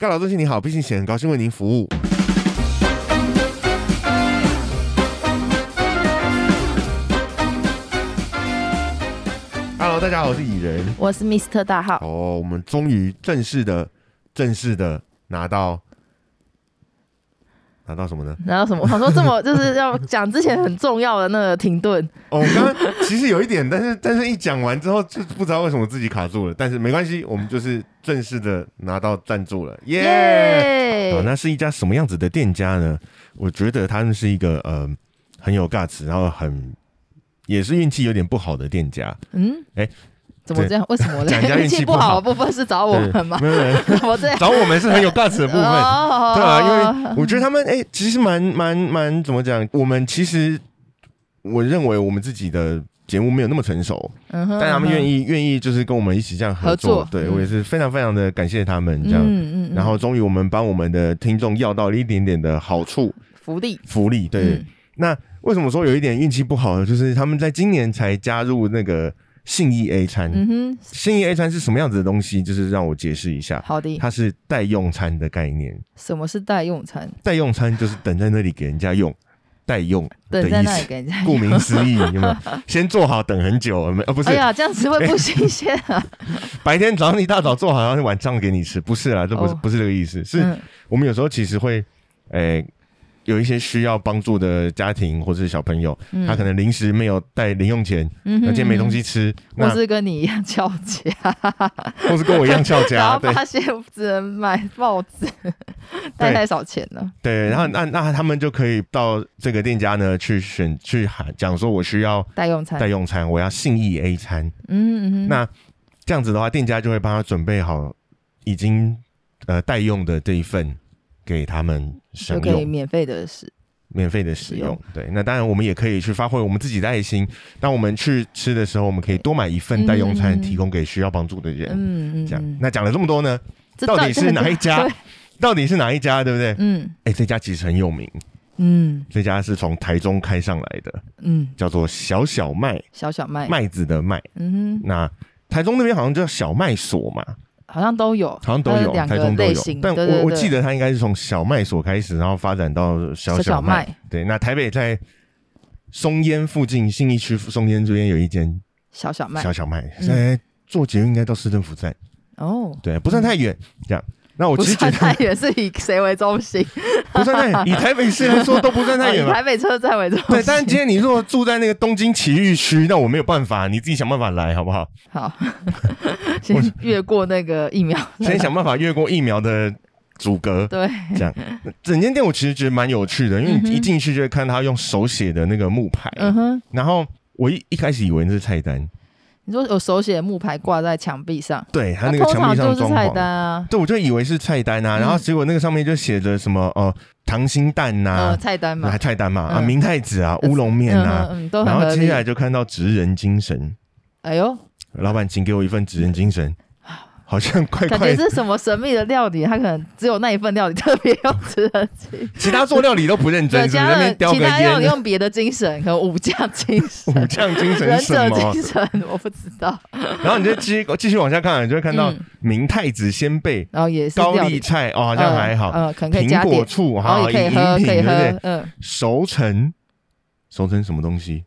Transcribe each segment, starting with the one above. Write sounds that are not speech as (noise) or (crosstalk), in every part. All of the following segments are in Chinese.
盖老中心你好，毕竟险很高兴为您服务。Hello，大家好，我是蚁人。我是 Mr 大号。哦，我们终于正式的、正式的拿到拿到什么呢？拿到什么？我想说这么 (laughs) 就是要讲之前很重要的那个停顿。哦，我刚刚其实有一点，但是但是一讲完之后就不知道为什么自己卡住了。但是没关系，我们就是正式的拿到赞助了，耶！好，那是一家什么样子的店家呢？我觉得他们是一个呃很有 guts，然后很。也是运气有点不好的店家，嗯，哎，怎么这样？为什么呢？运气不好的部分是找我们吗？没有，(laughs) 怎么这？找我们是很有 guts 的部分，对啊，因为我觉得他们哎，其实蛮蛮蛮怎么讲？我们其实我认为我们自己的节目没有那么成熟，但他们愿意愿意就是跟我们一起这样合作，对我也是非常非常的感谢他们这样，嗯嗯，然后终于我们帮我们的听众要到了一点点的好处福利福利，对，那。为什么说有一点运气不好呢？就是他们在今年才加入那个信义 A 餐。嗯哼，信义 A 餐是什么样子的东西？就是让我解释一下。好的，它是代用餐的概念。什么是代用餐？代用餐就是等在那里给人家用，代用等在那里给人家。顾名思义，(laughs) 有没有？先做好等很久，没？哦，不是。哎呀，这样子会不新鲜啊！(laughs) 白天早上一大早做好，然后晚上给你吃，不是啦，这不是不是这个意思。是我们有时候其实会，诶。有一些需要帮助的家庭或者是小朋友，他可能临时没有带零用钱，那今天没东西吃，或是跟你一样翘家，(laughs) 或是跟我一样翘家，(laughs) 然后发现只能买报纸，带太少钱了。对，然后那那他们就可以到这个店家呢去选去喊讲说，我需要代用餐，代用餐，我要信义 A 餐。嗯嗯，那这样子的话，店家就会帮他准备好已经呃代用的这一份。给他们就可以免费的使，免费的使用。对，那当然我们也可以去发挥我们自己的爱心。当我们去吃的时候，我们可以多买一份代用餐，提供给需要帮助的人。嗯嗯，这样。那讲了这么多呢，到底是哪一家？(laughs) 到底是哪一家？对不对？嗯。哎，这家其实很有名。嗯。这家是从台中开上来的。嗯。叫做小小麦。小小麦。麦子的麦。嗯哼。那台中那边好像叫小麦所嘛。好像都有，好像都有，台中都有。但我我记得它应该是从小麦所开始，然后发展到小小麦。对，那台北在松烟附近，信义区松烟这边有一间小小麦，小小麦。现在坐捷运应该到市政府站。哦，对，不算太远，这样。那我其实觉得太远是以谁为中心？不算太远，(laughs) 以台北市来说都不算太远。台北车站为中心。对，但是今天你如果住在那个东京奇遇区，那我没有办法，你自己想办法来好不好？好，(laughs) 先越过那个疫苗，先想办法越过疫苗的阻隔。对，这样整间店我其实觉得蛮有趣的，因为一进去就会看他用手写的那个木牌。然后我一一开始以为那是菜单。你说有手写木牌挂在墙壁上，对，他那个墙壁上装菜单啊，对，我就以为是菜单啊，然后结果那个上面就写着什么呃溏心蛋呐，菜单嘛，菜单嘛啊，明太子啊，乌龙面啊，然后接下来就看到职人精神，哎呦，老板，请给我一份职人精神。好像怪怪，感觉是什么神秘的料理，他可能只有那一份料理特别要吃得起，其他做料理都不认真，其他其他要用别的精神，可能武将精神，武将精神，忍者精神，我不知道。然后你就继继续往下看，你就会看到明太子鲜贝，然后也是高丽菜哦，好像还好，嗯，可能可以加果醋，哈，可以喝，可以喝，嗯，熟成，熟成什么东西？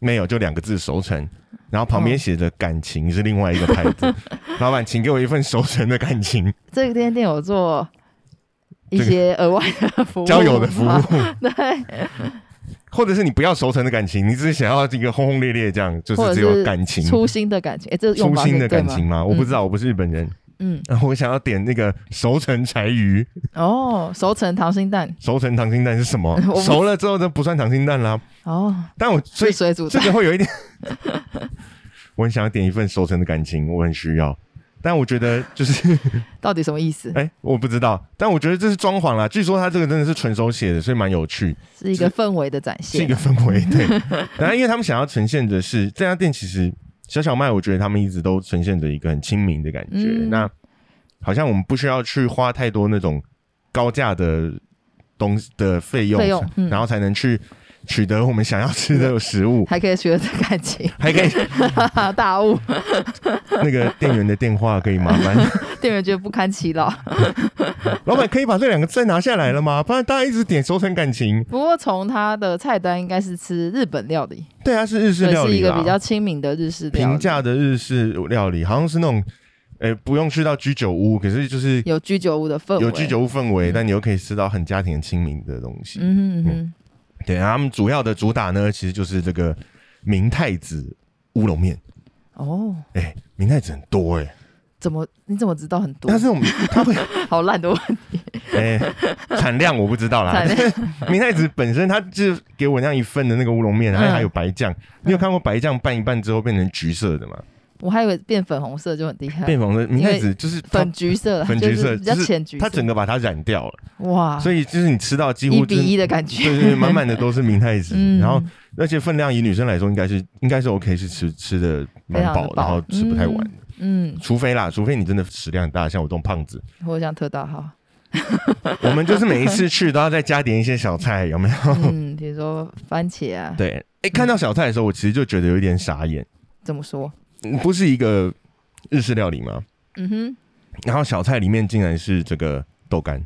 哎，没有，就两个字，熟成。然后旁边写着“感情”是另外一个牌子，(laughs) 老板，请给我一份熟成的感情。这个店店有做一些额外的服务，交友的服务，(laughs) 对。或者是你不要熟成的感情，你只是想要这个轰轰烈烈这样，就是只有感情、初心的感情。哎，这初心的感情吗？我不知道，我不是日本人。嗯，然后我想要点那个熟成柴鱼。哦，熟成溏心蛋。熟成溏心蛋是什么？(laughs) 熟了之后就不算溏心蛋啦。哦，但我所以这个会有一点。(laughs) 我很想要点一份熟成的感情，我很需要。但我觉得就是 (laughs) 到底什么意思？哎，我不知道。但我觉得这是装潢啦。据说他这个真的是纯手写的，所以蛮有趣，是一个氛围的展现，是一个氛围。对，然后因为他们想要呈现的是这家店其实。小小麦，我觉得他们一直都呈现着一个很亲民的感觉。那好像我们不需要去花太多那种高价的东西的费用，然后才能去取得我们想要吃的 (laughs) 食物，还可以取得感情，还可以。(laughs) 大雾，(laughs) 那个店员的电话可以麻烦，店员觉得不堪其扰。老板可以把这两个字拿下来了吗？不然大家一直点收成感情。不过从他的菜单应该是吃日本料理，对啊，是日式，料理是一个比较亲民的日式料平理，价的日式料理，好像是那种，呃，不用去到居酒屋，可是就是有居酒屋的氛围，有居酒屋氛围，嗯但你又可以吃到很家庭亲民的东西。嗯哼嗯哼，对，他们主要的主打呢，其实就是这个明太子乌龙面。哦，哎、明太子很多哎、怎么你怎么知道很多但？是我们 (laughs) 它会好烂的问题，(laughs) 哎、产量我不知道啦。(laughs) 明太子本身它就是给我那样一份的那个乌龙面，然后嗯还有白酱。你有看过白酱拌一拌之后变成橘色的吗？我还以为变粉红色就很厉害，变红色明太子就是粉橘色，粉橘色就是比较就是浅橘色，它整个把它染掉了，哇，所以就是你吃到几一比乎就是一的感觉，对对对，满满的都是明太子，嗯然后那些分量以女生来说，应该是应该是 OK，是吃吃的蛮饱，然后吃不太完的。嗯，除非啦，除非你真的食量很大，像我这种胖子，或像特大号，(laughs) 我们就是每一次去都要再加点一些小菜，有没有？嗯，比如说番茄啊，对，哎，看到小菜的时候，我其实就觉得有一点傻眼，怎么说？嗯不是一个日式料理吗？嗯哼，然后小菜里面竟然是这个豆干，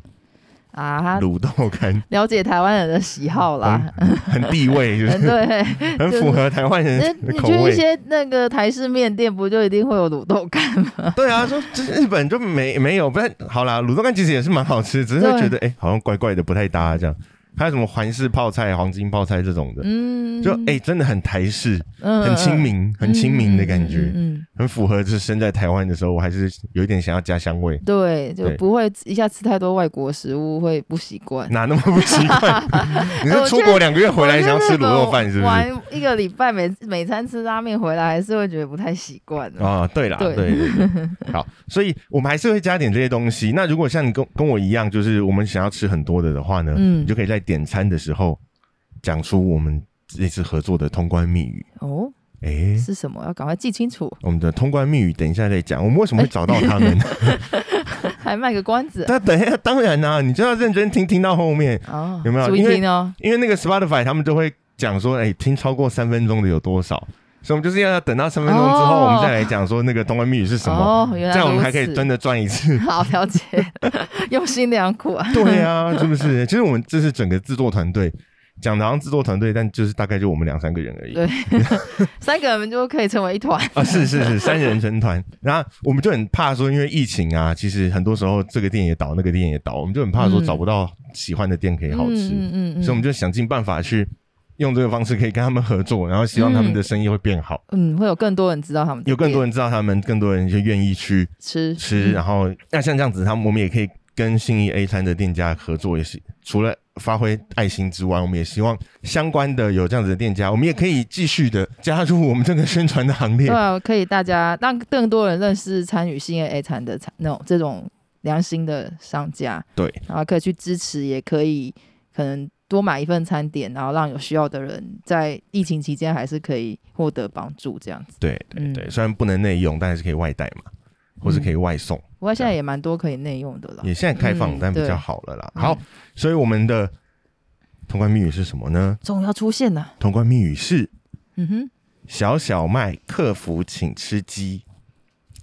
啊，卤豆干，了解台湾人的喜好啦，很地位，(laughs) 就嗯，是对，(laughs) 很符合台湾人那的口你去一。些那个台式面店，不就一定会有卤豆干吗？对啊，(laughs) 说这日本就没没有，不然好啦，卤豆干其实也是蛮好吃，只是会觉得哎、好像怪怪的，不太搭这样。还有什么环式泡菜、黄金泡菜这种的，嗯，就哎、真的很台式，嗯很亲，民，很亲民的感觉，嗯，很符合就是身在台湾的时候，我还是有一点想要家乡味，对，就不会一下吃太多外国食物会不习惯。哪那么不习惯？(laughs) 你是出国两个月回来想要吃卤肉饭是不是？玩一个礼拜每每餐吃拉面回来，还是会觉得不太习惯。啊，对啦，对，(laughs) 好，所以我们还是会加点这些东西。那如果像你跟跟我一样，就是我们想要吃很多的的话呢，嗯你就可以在点餐的时候讲出我们这次合作的通关密语。哦，哎、是什么？要赶快记清楚，我们的通关密语等一下再讲。我们为什么会找到他们？(laughs) (laughs) 还卖个关子那等一下，当然啦、你就要认真听，听到后面，哦，有没有注意因为听哦。因为那个 Spotify 他们就会讲说，哎、听超过三分钟的有多少。所以我们就是要等到三分钟之后，哦我们再来讲说那个通关密语是什么，哦，原来这样我们还可以真的转一次。(laughs) 好了解，用心良苦啊。对啊，是不是？(laughs) 其实我们这是整个制作团队，讲的好像制作团队，但就是大概就我们两三个人而已。对，(laughs) 三个人就可以成为一团。啊，是是是，三人成团。然后我们就很怕说，因为疫情啊，其实很多时候这个店也倒，那个店也倒，我们就很怕说嗯找不到喜欢的店可以好吃，嗯嗯嗯所以我们就想尽办法去用这个方式可以跟他们合作，然后希望他们的生意会变好，嗯，会有更多人知道他们有更多人知道他们，更多人就愿意去吃吃。嗯然后那像这样子，他们我们也可以跟信义 A 餐的店家合作，也是除了发挥爱心之外，我们也希望相关的有这样子的店家，我们也可以继续的加入我们这个宣传的行列对。啊，可以大家让更多人认识参与信义 A 餐的餐那种这种良心的商家，对，然后可以去支持，也可以可能多买一份餐点，然后让有需要的人在疫情期间还是可以获得帮助，这样子。对对嗯对，虽然不能内用，但还是可以外带嘛，或是可以外送。不过现在也蛮多可以内用的了。也现在开放，嗯但比较好了啦。嗯好，所以我们的通关密语是什么呢？总要出现了，通关密语是嗯哼，小小麦客服请吃鸡。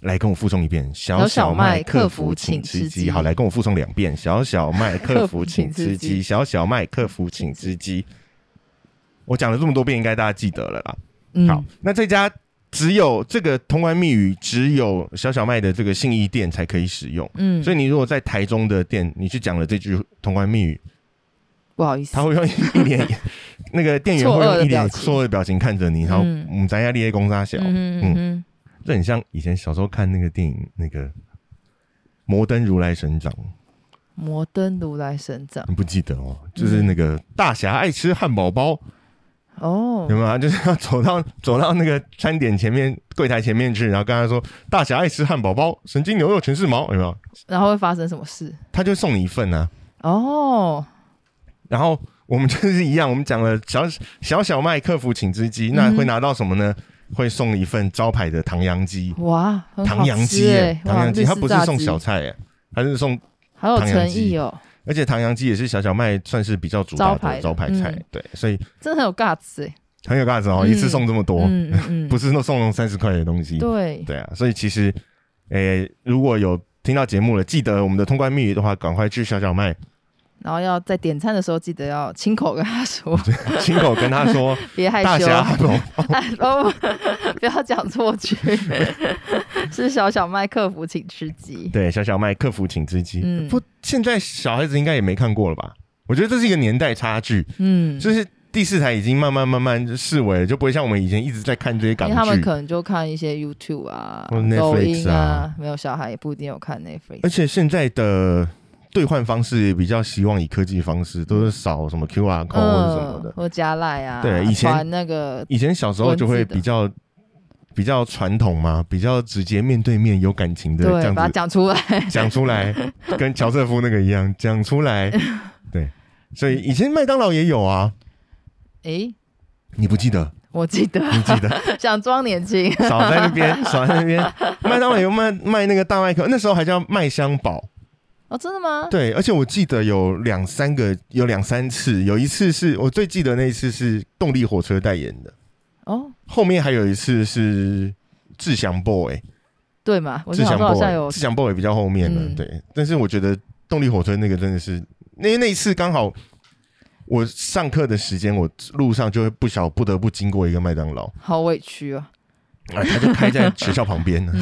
来跟我附送一遍，小小小麦麦客客服服请请吃吃鸡。好，来跟我附送两遍，小小麦客服 (laughs) 请吃鸡，小小麦客服请吃鸡。我讲了这么多遍，应该大家记得了啦。嗯，好，那这家只有这个通关密语，只有小小麦的这个信义店才可以使用。嗯，所以你如果在台中的店，你去讲了这句通关密语，不好意思，他会用一脸那个店员会用一脸错愕的表情。看着你，然后嗯。咱家列公沙小，嗯嗯嗯哼，这很像以前小时候看那个电影那个《摩登如来神掌》，摩登如来神掌你不记得哦？就是那个大侠爱吃汉堡包，哦有，没有？(laughs) 就是要走到走到那个餐点前面柜台前面去，然后跟他说大侠爱吃汉堡包，神经牛肉全是毛，有没有？然后会发生什么事？他就送你一份啊。哦，然后我们就是一样，我们讲了小小小麦客服请吃鸡，那嗯会拿到什么呢？会送一份招牌的唐扬鸡，哇，唐扬鸡唐扬鸡，它不是送，小菜耶，它是送好有诚意哦。而且唐扬鸡也是小小麦算是比较主打的招牌菜，对，所以真的很有尬词哎，很有尬词哦，一次送这么多，不是说送了三十块的东西，对，对啊，所以其实，诶，如果有听到节目了，记得我们的通关密语的话，赶快去小小麦。然后要在点餐的时候，记得要亲口跟他说，(laughs) 亲口跟他说，(laughs) 别害羞，(laughs) 哦，不要讲错句，是小小麦客服请吃鸡，对，小小麦客服请吃鸡。嗯，不，现在小孩子应该也没看过了吧？我觉得这是一个年代差距，嗯，就是第四台已经慢慢慢慢视为了，就不会像我们以前一直在看这些港剧，他们可能就看一些 YouTube 啊、抖音啊，没有小孩也不一定有看 Netflix，而且现在的。兑换方式也比较希望以科技方式，都是扫什么 QR code 或者什么的，或加赖啊。对，以前那个以前小时候就会比较比较传统嘛，比较直接面对面有感情的这样子讲出来，讲出来，(laughs) 跟乔瑟夫那个一样讲出来。(laughs) 对，所以以前麦当劳也有啊。哎，你不记得？我记得，你记得？(laughs) 想装年轻，少在那边，少在那边。麦当劳有卖卖那个大麦克，那时候还叫麦香堡。哦，真的吗？对，而且我记得有两三个，有两三次，有一次是我最记得那一次是动力火车代言的。哦，后面还有一次是志祥 boy，对嘛？志祥 boy，志祥 boy 比较后面的，对。但是我觉得动力火车那个真的是，那那一次刚好我上课的时间，我路上就会不小不得不经过一个麦当劳，好委屈啊！啊，他就开在学校旁边呢，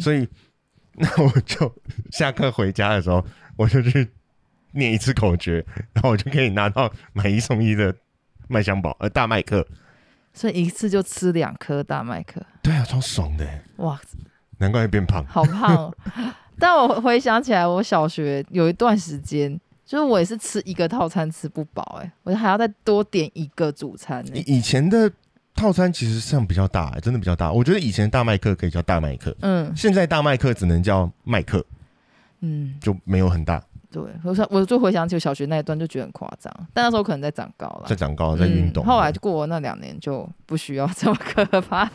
所以。那我就 (laughs) 下课回家的时候，我就去念一次口诀，然后我就可以拿到买一送一的麦香堡，呃，大麦克。所以一次就吃两颗大麦克。对啊，超爽的。哇，难怪会变胖。好胖。(laughs) 但我回想起来，我小学有一段时间，就是我也是吃一个套餐吃不饱，哎，我还要再多点一个主餐。以前的。套餐其实上比较大，真的比较大。我觉得以前大麦克可以叫大麦克，嗯，现在大麦克只能叫麦克，嗯，就没有很大。对，我说我就回想起小学那一段，就觉得很夸张。但那时候可能在长高了，在长高，在运动。后来过那两年就不需要这么可怕。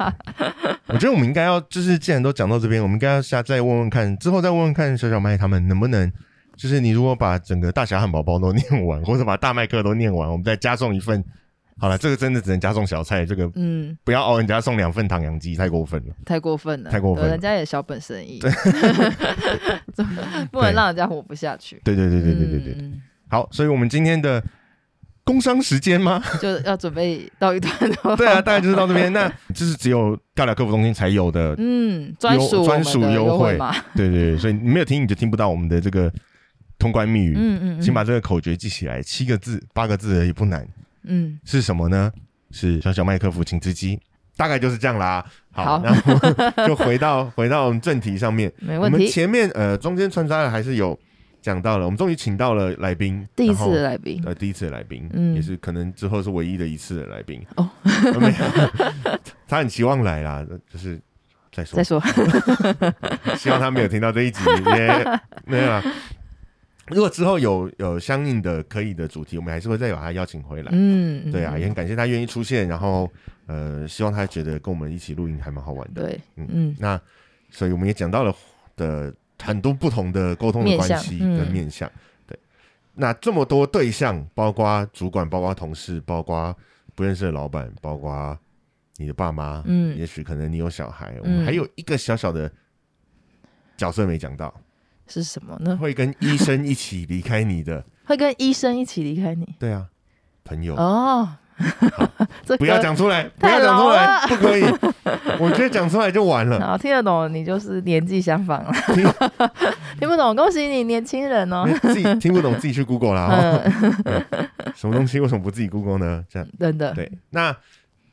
(laughs) 我觉得我们应该要，就是既然都讲到这边，我们应该要下再问问看，之后再问问看小小麦他们能不能，就是你如果把整个大侠汉堡包都念完，或者把大麦克都念完，我们再加送一份。好了，这个真的只能加送小菜，这个嗯，不要熬人家送两份唐扬鸡，太过分了，太过分了，太过分了，人家也小本生意，(laughs) 不能让人家活不下去。对对对对对对对，好，所以我们今天的工商时间吗？就要准备到一段对啊，大概就是到这边，那这是只有尬聊客服中心才有的，嗯，专属专属优惠。嘛，(laughs) 对对对，所以你没有听你就听不到我们的这个通关密语，嗯嗯，请把这个口诀记起来，七个字八个字而已，不难。嗯，是什么呢？是小小麦克服请吃鸡，大概就是这样啦。好，然后 (laughs) 就回到回到正题上面。没问题。我们前面呃中间穿插的还是有讲到了，我们终于请到了来宾，第一次的来宾，呃，第一次的来宾，嗯，也是可能之后是唯一的一次的来宾。哦，没有，(laughs) 他很期望来啦，就是再说再说，(laughs) 希望他没有听到这一集，也没有。如果之后有有相应的可以的主题，我们还是会再把他邀请回来。嗯，对啊，也很感谢他愿意出现，然后呃，希望他觉得跟我们一起录音还蛮好玩的。对，嗯嗯，那所以我们也讲到了的很多不同的沟通的关系跟面向。对，那这么多对象，包括主管，包括同事，包括不认识的老板，包括你的爸妈，嗯，也许可能你有小孩，我们还有一个小小的角色没讲到。是什么呢？会跟医生一起离开你的，会跟医生一起离开你。对啊，朋友哦，(laughs) 不要讲出来，不要讲出来，不可以。我觉得讲出来就完了。好，听得懂你就是年纪相仿了。(laughs) 听不懂，恭喜你，年轻人哦。自己听不懂，自己去 Google 啦。(laughs) 什么东西为什么不自己 Google 呢？这样真的对。那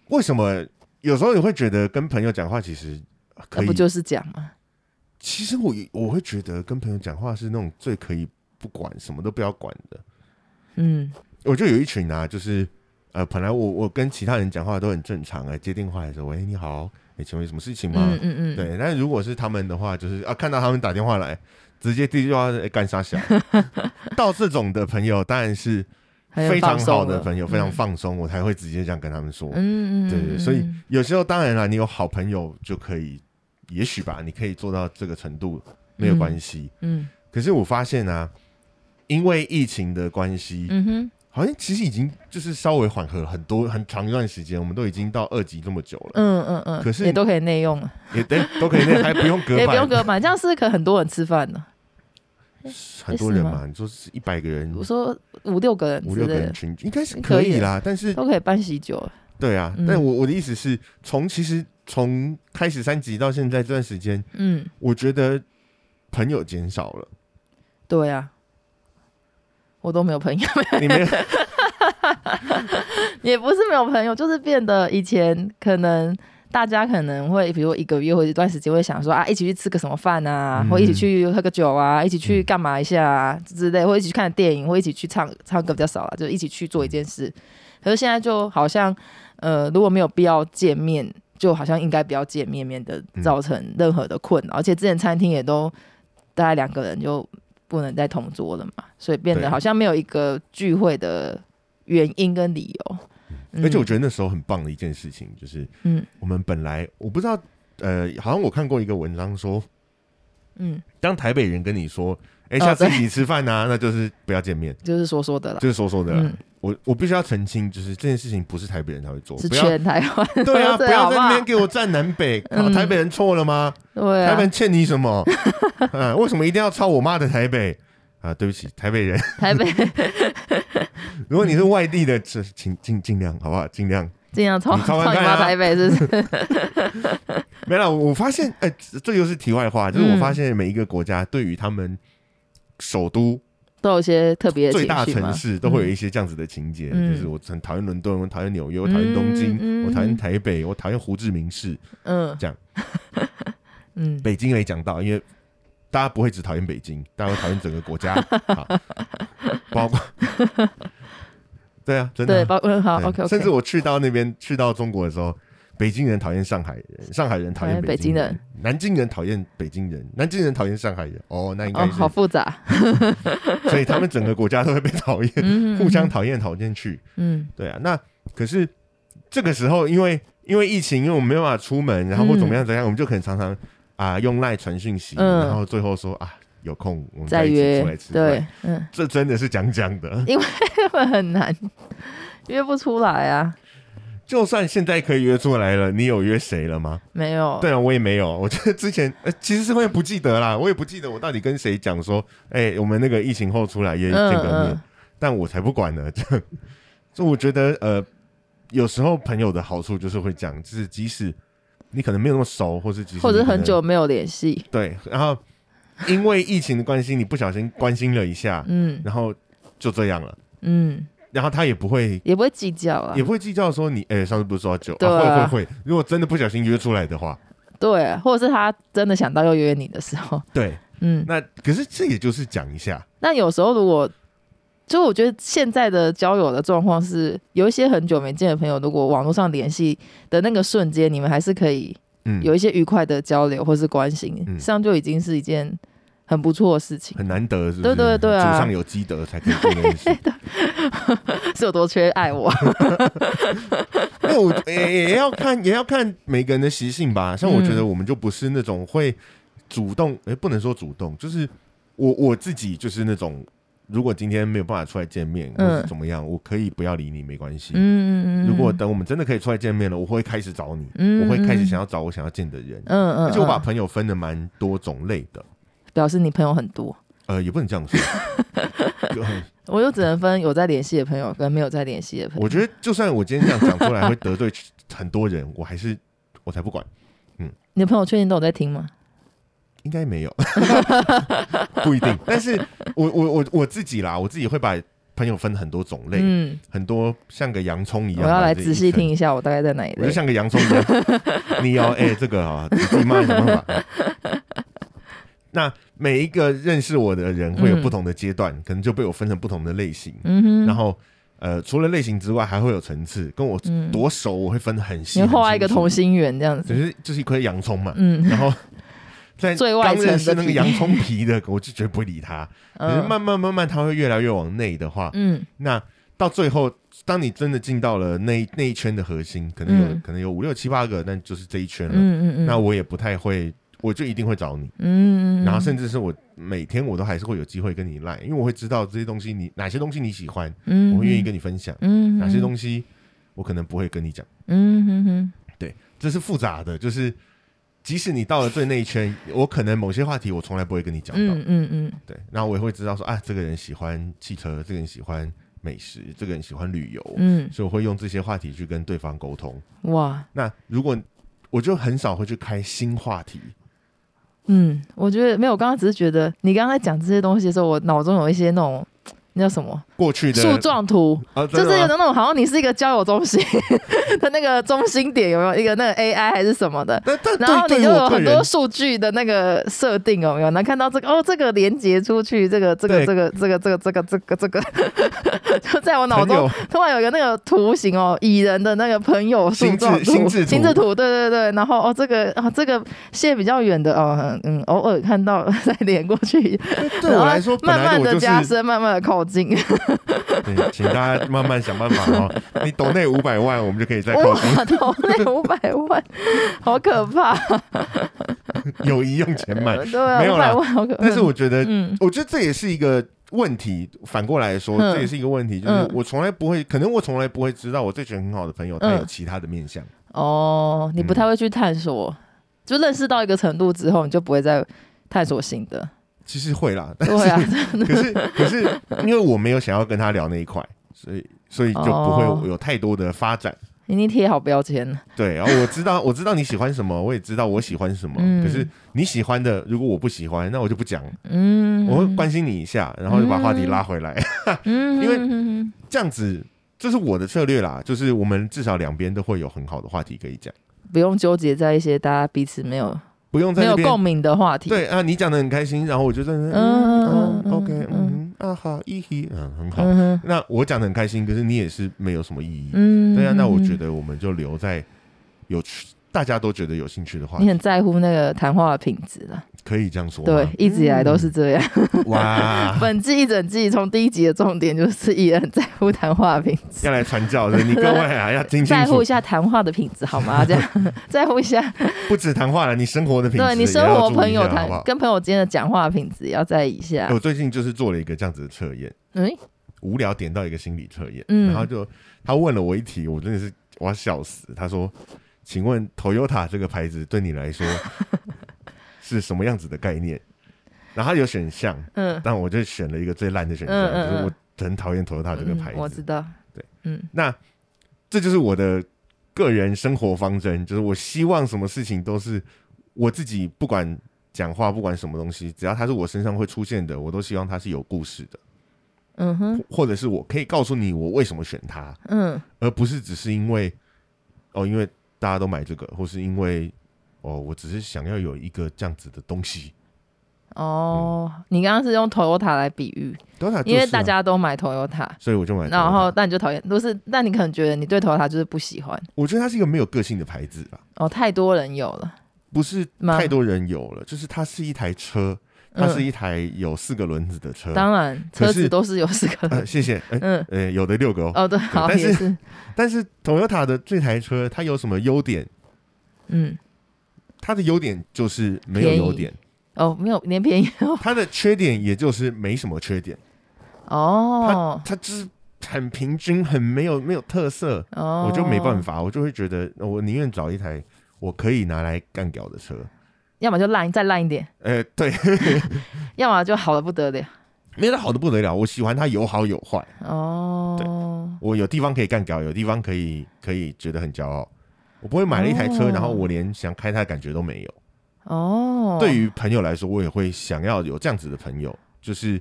为什么有时候你会觉得跟朋友讲话其实可以？不就是讲吗？其实我我会觉得跟朋友讲话是那种最可以不管什么都不要管的，嗯，我就有一群啊，就是呃，本来我我跟其他人讲话都很正常啊，接电话的时候，喂，你好，哎，请问有什么事情吗？嗯嗯嗯，对。但如果是他们的话，就是啊，看到他们打电话来，直接第一句话干啥想？(laughs) 到这种的朋友当然是非常好的朋友，非常放松，我才会直接这样跟他们说。嗯嗯，对对。所以有时候当然了，你有好朋友就可以。也许吧，你可以做到这个程度没有关系。嗯，可是我发现啊，因为疫情的关系，嗯哼，好像其实已经就是稍微缓和很多很长一段时间，我们都已经到二级这么久了，嗯嗯嗯，可是也都可以内用了，也对，都可以内 (laughs) 还不用隔也不用，隔板，这样是可很多人吃饭呢。很多人嘛，你说是一百个人，我说五六个人五六个人群应该是可以啦，但是都可以办喜酒。了。对啊，嗯。但我我的意思是从其实从开始三级到现在这段时间，嗯，我觉得朋友减少了，对啊，我都没有朋友，你没有？(laughs) 也不是没有朋友，就是变得以前可能大家可能会，比如一个月或者一段时间会想说啊，一起去吃个什么饭啊，嗯。或一起去喝个酒啊，一起去干嘛一下啊之类，或一起去看电影，或一起去唱唱歌比较少了，就一起去做一件事。可是现在就好像，呃，如果没有必要见面，就好像应该不要见面，免得嗯。造成任何的困扰。而且之前餐厅也都大概两个人就不能再同桌了嘛，所以变对。得好像没有一个聚会的原因跟理由。嗯。而且我觉得那时候很棒的一件事情，就是嗯。我们本来我不知道，呃，好像我看过一个文章说，嗯，当台北人跟你说，哎、下次一起吃饭呐、那就是不要见面，就是说说的啦，就是说说的啦。嗯，我我必须要澄清，就是这件事情不是台北人才会做，是不要全台湾 (laughs) (laughs) 对啊，不要在那边给我站南北，(laughs) 台北人错了吗？对啊台北，人欠你什么？啊，为什么一定要抄我妈的台北？啊，对不起，台北人，台北如果你是外地的，这请尽尽量好不好？尽量。尽量抄你抄抄你妈台北，是不是？没了，我发现，哎、这这又是题外话，就是我嗯发现每一个国家对于他们首都都有一些特别的最大城市都会有一些这样子的情节，嗯。就是我很讨厌伦敦，我讨厌纽约，我讨厌东京，嗯嗯我讨厌台北，我讨厌胡志明市。嗯，这样，(laughs) 嗯，北京没讲到，因为大家不会只讨厌北京，大家会讨厌整个国家，(laughs) 好。包括 (laughs) 对啊，真的对，啊、包括好，OK OK，甚至我去到那边，去到中国的时候，北京人讨厌上海人，上海人讨厌北京人南京人讨厌北京人，南京人讨厌上海人。哦，那应该哦，好复杂，(laughs) 所以他们整个国家都会被讨厌，(laughs) 嗯，互相讨厌讨厌去。嗯，对啊，那可是这个时候，因为因为疫情，因为我们没有办法出门，然后或怎么样怎么样，我们就可能常常啊、用赖传讯息，嗯。然后最后说啊有空我们再约。出来吃对这真的是讲讲的。会 (laughs) 很难约不出来啊，就算现在可以约出来了，你有约谁了吗？没有，对啊，我也没有。我觉得之前呃，其实是会不记得啦，我也不记得我到底跟谁讲说，哎、我们那个疫情后出来约嗯见个面，嗯但我才不管呢。这样，所以我觉得呃，有时候朋友的好处就是会讲，就是即使你可能没有那么熟，或是即使或者很久没有联系，对，然后因为疫情的关系，你不小心关心了一下，嗯然后就这样了，嗯，然后他也不会。也不会计较啊。也，不会计较说你哎、上次不是说要酒对啊。啊？会会会，如果真的不小心约出来的话，对，或者是他真的想到要约你的时候，对，嗯，那可是这也就是讲一下，那有时候如果，就我觉得现在的交友的状况是，有一些很久没见的朋友，如果网络上联系的那个瞬间，你们还是可以嗯，有一些愉快的交流或是关心，嗯。这样就已经是一件很不错的事情。很难得，是不是？对对对啊祖上有积德才可以做这件事。(laughs) (laughs) 是有多缺爱我？(laughs) 因为我也也要看，也要看每个人的习性吧。像我觉得我们就不是那种会主动，哎、不能说主动，就是我我自己就是那种，如果今天没有办法出来见面，或嗯是怎么样，我可以不要理你，没关系。嗯嗯嗯。如果等我们真的可以出来见面了，我会开始找你，嗯我会开始想要找我想要见的人。嗯嗯，而且我把嗯朋友分的蛮多种类的，表示你朋友很多，呃，也不能这样说。(laughs) 我就只能分有在联系的朋友跟没有在联系的朋友。我觉得，就算我今天这样讲出来会得罪很多人，我还是我才不管。嗯你的朋友确定都有在听吗？应该没有，(laughs) 不一定。但是我我我我自己啦，我自己会把朋友分很多种类，嗯，很多像个洋葱一样。我要来仔细听，一下，我大概在哪一类。我就像个洋葱一样。(laughs) 你要哎、这个啊，你自己慢慢想办法。那每一个认识我的人会有不同的阶段，可能就被我分成不同的类型。嗯哼，然后呃，除了类型之外，还会有层次。跟我嗯多熟，我会分得很细。你画一个同心圆这样子。只是就是一颗洋葱嘛。嗯然后在最外层的刚认识那个洋葱皮的，我就绝对不会理他。可是嗯慢慢慢慢，他会越来越往内的话，嗯那到最后，当你真的进到了那一那一圈的核心，可能有、嗯可能有五六七八个，但就是这一圈了。嗯嗯嗯，那我也不太会，我就一定会找你，嗯，然后甚至是我每天我都还是会有机会跟你赖，因为我会知道这些东西你哪些东西你喜欢，嗯，我会愿意跟你分享，嗯，哪些东西我可能不会跟你讲，嗯哼哼，对，这是复杂的，就是即使你到了最内圈，我可能某些话题我从来不会跟你讲到，嗯嗯嗯，对，然后我也会知道说啊，这个人喜欢汽车，这个人喜欢。美食，这个人喜欢旅游，嗯，所以我会用这些话题去跟对方沟通。哇，那如果我就很少会去开新话题。嗯，我觉得没有，我刚刚只是觉得你刚刚在讲这些东西的时候，我脑中有一些那种。那叫什么？过去的树状图，就是有那种好像你是一个交友中心 (laughs) 的那个中心点，有没有一个那个 AI 还是什么的？然后你就有很多数据的那个设定，有没有？能看到这个哦，这个连接出去，这个这个这个这个这个这个这个这个，就在我脑中突然有一个那个图形哦，蚁人的那个朋友树状图，心智图，对对对。然后哦，这个哦，这个线比较远的哦，嗯，偶尔看到 (laughs) 再连过去，对我来说，慢慢的加深，慢慢的靠。对，请大家慢慢想办法哦。你抖那五百万，我们就可以再靠近。抖那五百万，(laughs) 好可怕！友谊用钱买，(laughs) 没有了。但是我觉得，我觉得这也是一个问题。反过来说，这也是一个问题，就是我从来不会，可能我从来不会知道，我这群很好的朋友，他有其他的面相。哦，你不太会去探索，就认识到一个程度之后，你就不会再探索新的。其实会啦，但是可 (laughs) 是可是，因为我没有想要跟他聊那一块，所以所以就不会有太多的发展。已经贴好标签了。对，然后我知道 (laughs) 我知道你喜欢什么，我也知道我喜欢什么。可是你喜欢的，如果我不喜欢，那我就不讲。嗯，我会关心你一下，然后就把话题拉回来。嗯，(laughs) 因为这样子，这是我的策略啦。就是我们至少两边都会有很好的话题可以讲，不用纠结在一些大家彼此没有。不用在没有共鸣的话题。对啊，你讲的很开心，然后我就在那，嗯嗯，OK，嗯啊好，意义嗯很好。那我讲的很开心，可是你也是没有什么意义。嗯，对啊，那我觉得我们就留在有趣，大家都觉得有兴趣的话。你很在乎那个谈话的品质了。可以这样说，对，一直以来都是这样。哇，(laughs) 本季一整季从第一集的重点就是依然在乎谈话品质，要来传教的，你各位啊，要听清楚，在乎一下谈话的品质好吗？(laughs) 这样在乎一下，不止谈话了，你生活的品质，对你生活朋友谈跟朋友之间的讲话品质也要在意一下。我最近就是做了一个这样子的测验，嗯，无聊点到一个心理测验，嗯然后就他问了我一题，我真的是我要笑死。他说：“请问 Toyota 这个牌子对你来说？” (laughs) 是什么样子的概念？然后有选项，嗯，但我就选了一个最烂的选项，就是我很讨厌 Toyota 这个牌子。我知道，对，嗯，那这就是我的个人生活方针，就是我希望什么事情都是我自己，不管讲话，不管什么东西，只要它是我身上会出现的，我都希望它是有故事的。嗯哼，或者是我可以告诉你我为什么选它，嗯，而不是只是因为哦，因为大家都买这个，或是因为。哦，我只是想要有一个这样子的东西。哦，你刚刚是用 Toyota 来比喻，Toyota 因为大家都买 Toyota，所以我就买。然后，但你就讨厌，不是，但你可能觉得你对 Toyota 就是不喜欢。我觉得它是一个没有个性的牌子吧。哦，太多人有了，不是太多人有了，就是它是一台车，它是一台有四个轮子的车。当然，车子都是有四个。谢谢。嗯，呃，有的六个哦。哦，对，好，但是但是 Toyota 的这台车它有什么优点？嗯。它的优点就是没有优点。哦，没有连便宜。(laughs) 它的缺点也就是没什么缺点。哦，它它就是很平均，很没有没有特色。哦，我就没办法，我就会觉得我宁愿找一台我可以拿来干掉的车，要么就烂再烂一点，呃对，(laughs) 要么就好的不得了，没得好的不得了，我喜欢它有好有坏。哦，对，我有地方可以干掉，有地方可以可以觉得很骄傲。我不会买了一台车，然后我连想开它的感觉都没有。哦，对于朋友来说，我也会想要有这样子的朋友，就是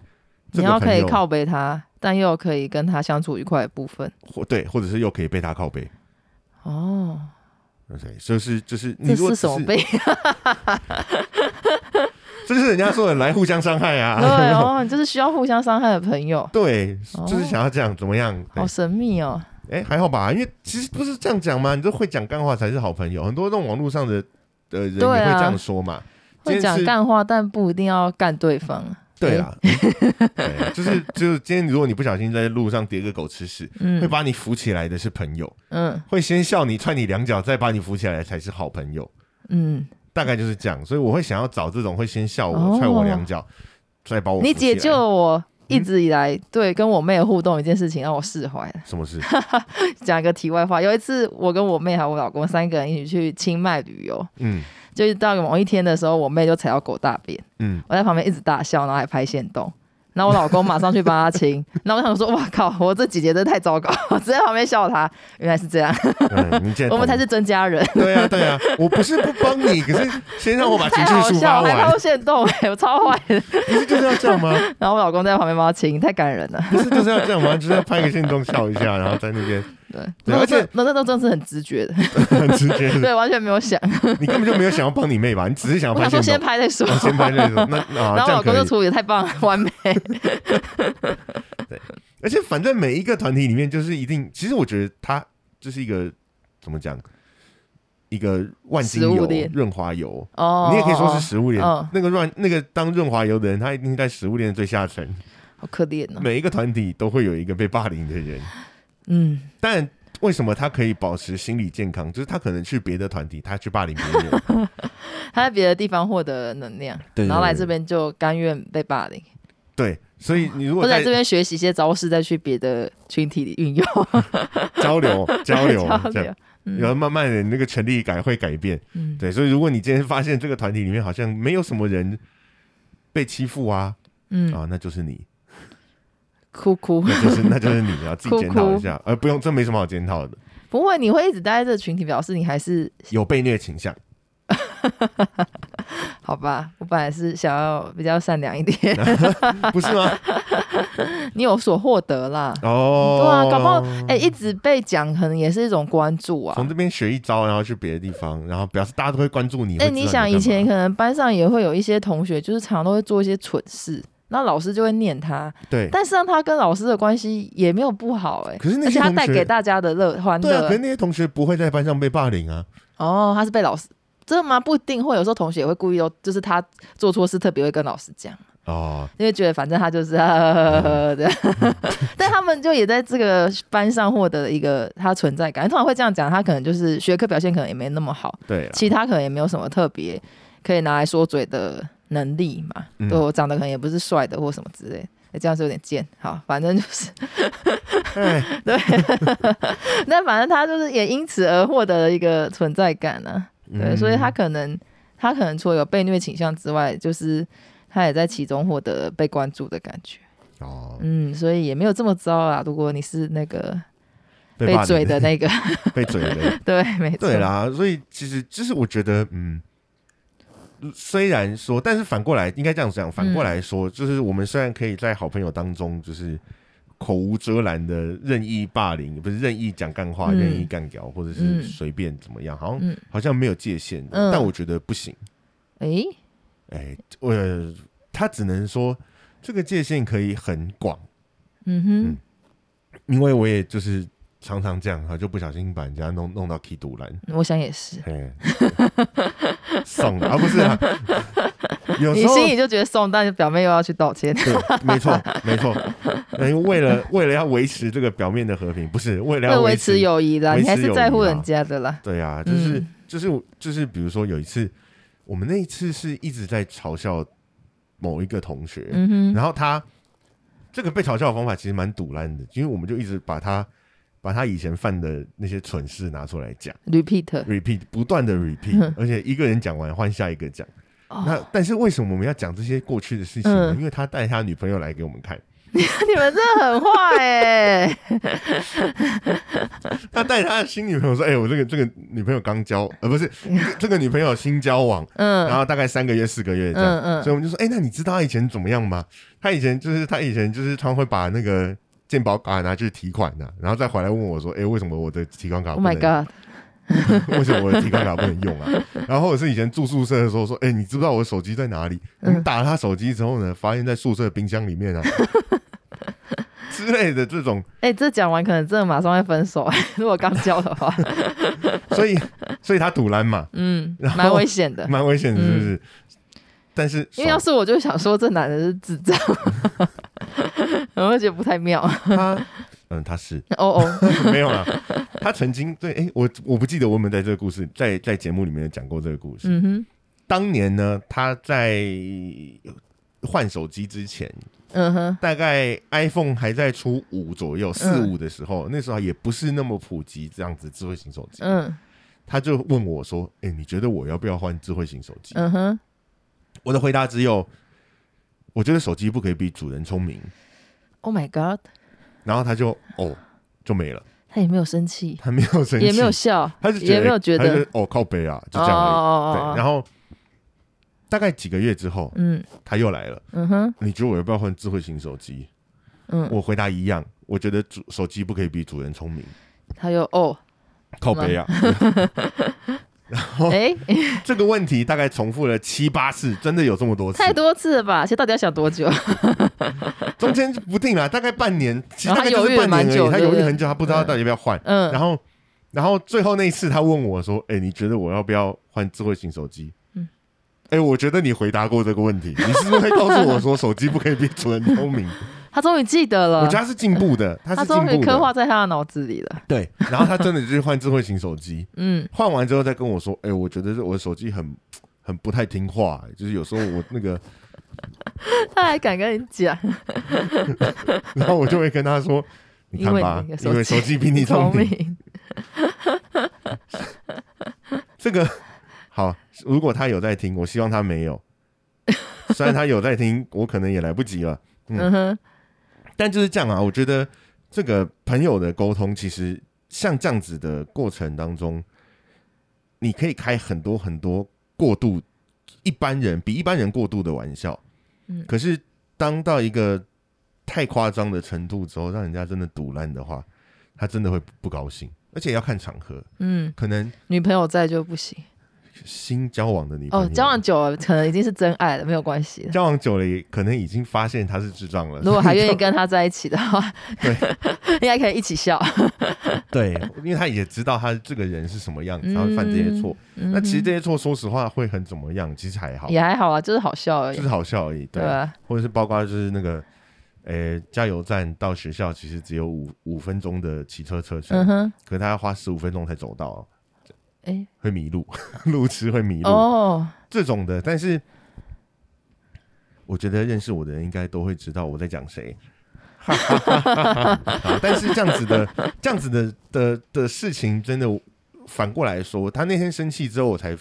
你要可以靠背他，但又可以跟他相处愉快的部分。或对，或者是又可以被他靠背。哦，OK，就是就是你是什么背？(laughs) 这是人家说的来互相伤害啊。(laughs) 对 (laughs) 哦，就是需要互相伤害的朋友。对，就是想要这样，怎么样？好神秘哦。哎，还好吧，因为其实不是这样讲嘛，你都会讲干话才是好朋友。很多这种网络上的的人也会这样说嘛，会讲干话，但不一定要干对方。对啊，对，就是就是今天如果你不小心在路上跌个狗吃屎，会把你扶起来的是朋友，嗯，会先笑你踹你两脚，再把你扶起来才是好朋友。嗯，大概就是这样，所以我会想要找这种会先笑我、踹我两脚，再把我你解救我一直以来对跟我妹的互动一件事情，让我释怀了。什么事？(laughs) 讲一个题外话，有一次我跟我妹还有我老公三个人一起去清迈旅游，嗯就是到某一天的时候，我妹就踩到狗大便，嗯，我在旁边一直大笑，然后还拍线动。然后我老公马上去帮他清，(laughs) 然后我想说，哇靠，我这姐姐真的太糟糕，(laughs) 我只在旁边笑他。原来是这样，(laughs) 我们才是真家人。对啊对啊，我不是不帮你，可是先让我把情太绪抒发完动、欸，我超坏的。不是就是要这样吗？然后我老公在旁边帮他清，太感人了。不是就是要这样吗？就是要拍个线动笑一下，然后在那边对，而且这那那都真的是很直觉的，(laughs) 很直觉的，对，完全没有想。你根本就没有想要帮你妹吧？你只是想要我想说先拍再说，哦先拍那种，那 (laughs) 啊然后我老。公就处理得太棒了，(laughs) 完美。而且反正每一个团体里面，就是一定，其实我觉得它就是一个怎么讲，一个万金油润滑油，哦，你也可以说是食物链。嗯那个润那个当润滑油的人，他一定在食物链的最下层。好可怜哦。每一个团体都会有一个被霸凌的人，嗯，但为什么他可以保持心理健康？就是他可能去别的团体，他去霸凌别人，(laughs) 他在别的地方获得能量，对对然后来这边就甘愿被霸凌，对，所以你如果在在这边学习一些招式，再去别的群体里运用。(laughs) 交流 (laughs) 交流这样。。嗯。然后慢慢的那个权力感会改变，嗯，对，所以如果你今天发现这个团体里面好像没有什么人被欺负啊，嗯，啊，那就是你，哭哭。那就是那就是你要自己 (laughs) 检讨一哭下，呃，不用，这没什么好检讨的，不会，你会一直待在这个群体，表示你还是有被虐倾向，(laughs) 好吧？我本来是想要比较善良一点，(laughs) 不是吗？你有所获得啦。哦，对啊，搞不好哎、一直被讲，可能也是一种关注啊。从这边学一招，然后去别的地方，然后表示大家都会关注你。哎、会知道你想以前可能班上也会有一些同学，就是常常都会做一些蠢事，那老师就会念他，对，但是让他跟老师的关系也没有不好、哎，可是那些同学带给大家的乐欢对啊，乐可是那些同学不会在班上被霸凌啊。哦，他是被老师。真的吗？不一定会，有时候同学也会故意哦，就是他做错事，特别会跟老师讲，哦，因为觉得反正他就是呃 (laughs) 这样，(laughs) 但他们就也在这个班上获得了一个他存在感。通常会这样讲，他可能就是学科表现可能也没那么好，对，其他可能也没有什么特别可以拿来说嘴的能力嘛。嗯对我长得可能也不是帅的或什么之类，欸这样是有点贱。好，反正就是哎，(laughs) 对，那反正他就是也因此而获得了一个存在感呢、对，嗯所以他可能他可能除了有被虐倾向之外，就是他也在其中获得被关注的感觉。哦，嗯，所以也没有这么糟啊。如果你是那个被嘴的那个，(laughs) 被嘴的，(laughs) 对，没错，对啦，所以其实就是我觉得，嗯，虽然说，但是反过来应该这样讲，反过来说，就是我们虽然可以在好朋友当中，就是口无遮拦的任意霸凌，不是任意讲干话、嗯。任意干掉，或者是嗯随便怎么样，好像、嗯。好像没有界限，嗯。但我觉得不行。诶，哎，我他只能说这个界限可以很广，嗯哼，嗯。因为我也就是常常这样，哈，就不小心把人家弄弄到 K 堵拦，我想也是。哎，送的啊，不是啊，(laughs) 有你时候心里就觉得送，但是表妹又要去道歉。对，没错没错，因为为了为了要维持这个表面的和平，不是为了要维持友谊啦，你还是在乎人家的啦。对啊，就是、嗯。就是就是，比如说有一次，我们那一次是一直在嘲笑某一个同学，嗯，然后他这个被嘲笑的方法其实蛮堵烂的，因为我们就一直把他把他以前犯的那些蠢事拿出来讲。Repeat，，repeat 不断的 repeat，而且一个人讲完换下一个讲。那但是为什么我们要讲这些过去的事情呢？因为他带他女朋友来给我们看，(laughs) 你们真的很坏哎、(laughs) 他带他的新女朋友说：“哎、我这个这个女朋友刚交，呃，不是 (laughs) 这个女朋友新交往，嗯。然嗯后大概三个月、四个月这样。嗯嗯。所以我们就说：哎、那你知道他以前怎么样吗？他以前就是他以前就是他会把那个健保卡拿去提款的、然后再回来问我说：哎、为什么我的提款卡，Oh 不 my 能 god，(laughs) 为什么我的提款卡不能用啊？(laughs) 然后或者是以前住宿舍的时候说：哎、你知不知道我的手机在哪里？我们嗯打了他手机之后呢，发现在宿舍冰箱里面啊。(laughs) ”之类的这种，哎、这讲完可能真的马上会分手、如果刚交的话，所以所以他堵拦嘛，嗯蛮危险的。蛮危险的，是不是？但是因为要是我就想说这男的是智障，我会觉得不太妙。他，(laughs) 嗯，他是哦哦，(laughs) 没有啦，他曾经对，哎、我我不记得我们在这个故事，在在节目里面讲过这个故事。嗯哼，当年呢，他在换手机之前，嗯哼，大概 iPhone 还在出五左右，四五的时候，那时候也不是那么普及这样子智慧型手机。嗯他就问我说：“哎、你觉得我要不要换智慧型手机？”嗯哼，我的回答只有：我觉得手机不可以比主人聪明。Oh my god，然后他就哦就没了，他也没有生气，他没有生气，也没有笑，他就也没有觉得哦靠背啊，就这样而已。哦对，然后大概几个月之后，嗯他又来了。嗯哼你觉得我要不要换智慧型手机？嗯，我回答一样，我觉得主手机不可以比主人聪明。他又哦，靠背啊！哎，(laughs) 这个问题大概重复了七八次，真的有这么多次？太多次了吧？其实到底要想多久？(laughs) 中间不定了，大概半年，其实他大概就是半年而已。他犹豫很久，他不知道到底要不要换。嗯，然后，然后最后那一次，他问我说：“哎、你觉得我要不要换智慧型手机？”哎、我觉得你回答过这个问题，你是不是会告诉我说手机不可以比主人聪明？他终于记得了，我觉得他是进步的，他 (laughs) 他是进步刻画。在他的脑子里了。对，然后他真的就是换智慧型手机，(laughs) 嗯，换完之后再跟我说：“哎、我觉得我的手机很很不太听话、就是有时候我那个，(laughs) 他还敢跟你讲，然后我就会跟他说：‘你看吧，因为你的因为手机比你聪聪明。’明。这个好，如果他有在听，我希望他没有。虽然他有在听，我可能也来不及了。嗯哼，但就是这样啊，我觉得这个朋友的沟通，其实像这样子的过程当中，你可以开很多很多过度一般人比一般人过度的玩笑。嗯可是当到一个太夸张的程度之后，让人家真的堵烂的话，他真的会不高兴，而且要看场合，嗯，可能女朋友在就不行。新交往的女朋友哦，交往久了可能已经是真爱了，没有关系。交往久了，也可能已经发现他是智障了。如果还愿意跟他在一起的话，(laughs) 对，应该可以一起笑。(laughs) 对，因为他也知道他这个人是什么样子，他会犯这些错。嗯那其实这些错，说实话会很怎么样？其实还好，也还好啊，就是好笑而已就是。好笑而已。对，对啊，或者是包括就是那个，呃，加油站到学校其实只有五五分钟的骑车车程，嗯哼，可是他要花十五分钟才走到，哎，会迷路，(laughs) 路痴会迷路、哦，这种的。但是我觉得认识我的人应该都会知道我在讲谁。(laughs) 好但是这样子的、这样子的的的事情，真的反过来说，他那天生气之后，我才